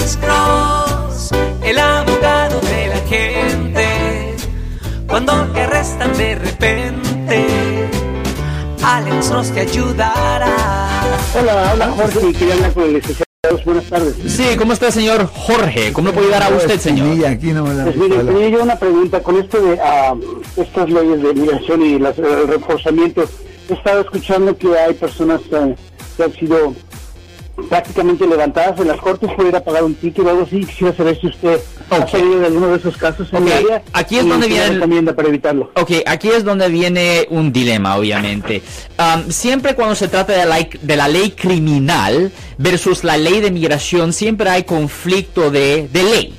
Alex Cross, el abogado de la gente. Cuando te arrestan de repente, Alex Cross te ayudará. Hola, habla Jorge quería hablar con el licenciado. Buenas tardes. Sí, ¿cómo está, señor Jorge? ¿Cómo le puedo ayudar a usted, señor? Sí, aquí no me la Pues mire, tenía yo una pregunta con esto de ah, estas leyes de migración y las, el reforzamiento. He estado escuchando que hay personas que han sido prácticamente levantadas en las cortes por ir a pagar un título o algo así. Quisiera saber si usted ha salido de alguno de esos casos en área. aquí es y donde viene recomienda para evitarlo? Ok, aquí es donde viene un dilema, obviamente. Um, siempre cuando se trata de la, de la ley criminal versus la ley de migración, siempre hay conflicto de, de ley.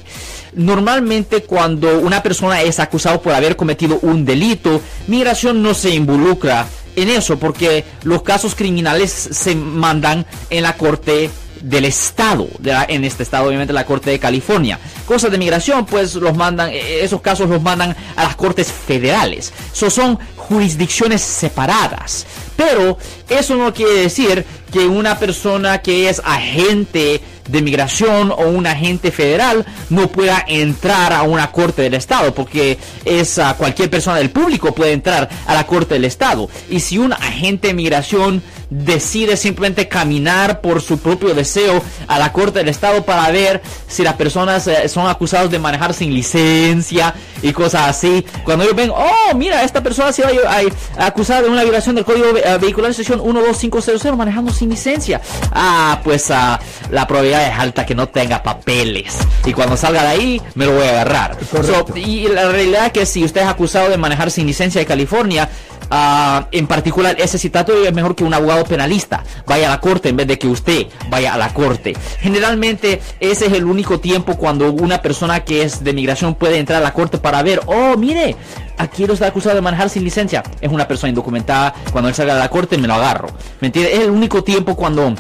Normalmente cuando una persona es acusado por haber cometido un delito, migración no se involucra en eso porque los casos criminales se mandan en la corte del estado, de la- en este estado obviamente la corte de California. Cosas de migración pues los mandan, eh, esos casos los mandan a las cortes federales. So, son jurisdicciones separadas. Pero eso no quiere decir que una persona que es agente de migración o un agente federal no pueda entrar a una corte del estado porque es ah, cualquier persona del público puede entrar a la corte del estado. Y si un agente de migración decide simplemente caminar por su propio deseo a la corte del estado para ver si las personas eh, son acusados de manejar sin licencia y cosas así cuando ellos ven oh mira esta persona ha sido eh, acusada de una violación del código eh, vehicular sección 12500 manejando sin licencia ah pues ah, la probabilidad es alta que no tenga papeles. Y cuando salga de ahí me lo voy a agarrar. So, y la realidad es que si usted es acusado de manejar sin licencia de California ah, en particular ese citato es mejor que un abogado penalista. Vaya a la corte en vez de que usted vaya a la corte. Generalmente ese es el único tiempo cuando una persona que es de migración puede entrar a la corte para ver oh mire aquí lo está acusado de manejar sin licencia es una persona indocumentada. Cuando él salga de la corte me lo agarro. ¿me es el único tiempo cuando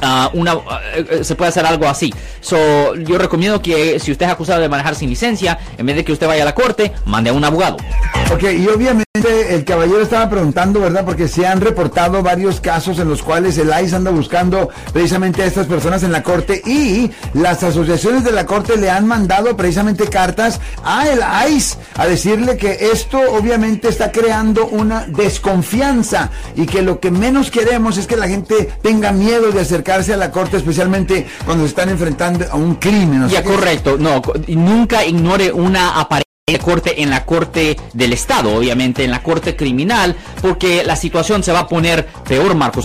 ah, una, eh, se puede hacer algo así. So, yo recomiendo que si usted es acusado de manejar sin licencia, en vez de que usted vaya a la corte, mande a un abogado. Ok, y obviamente el caballero estaba preguntando, ¿verdad? Porque se han reportado varios casos en los cuales el ICE anda buscando precisamente a estas personas en la corte y las asociaciones de la corte le han mandado precisamente cartas a el ICE a decirle que esto obviamente está creando una desconfianza y que lo que menos queremos es que la gente tenga miedo de acercarse a la corte, especialmente cuando se están enfrentando a un crimen. O sea Ya, correcto. No, nunca ignore una aparente corte en la corte del Estado, obviamente, en la corte criminal, porque la situación se va a poner peor, Marcos.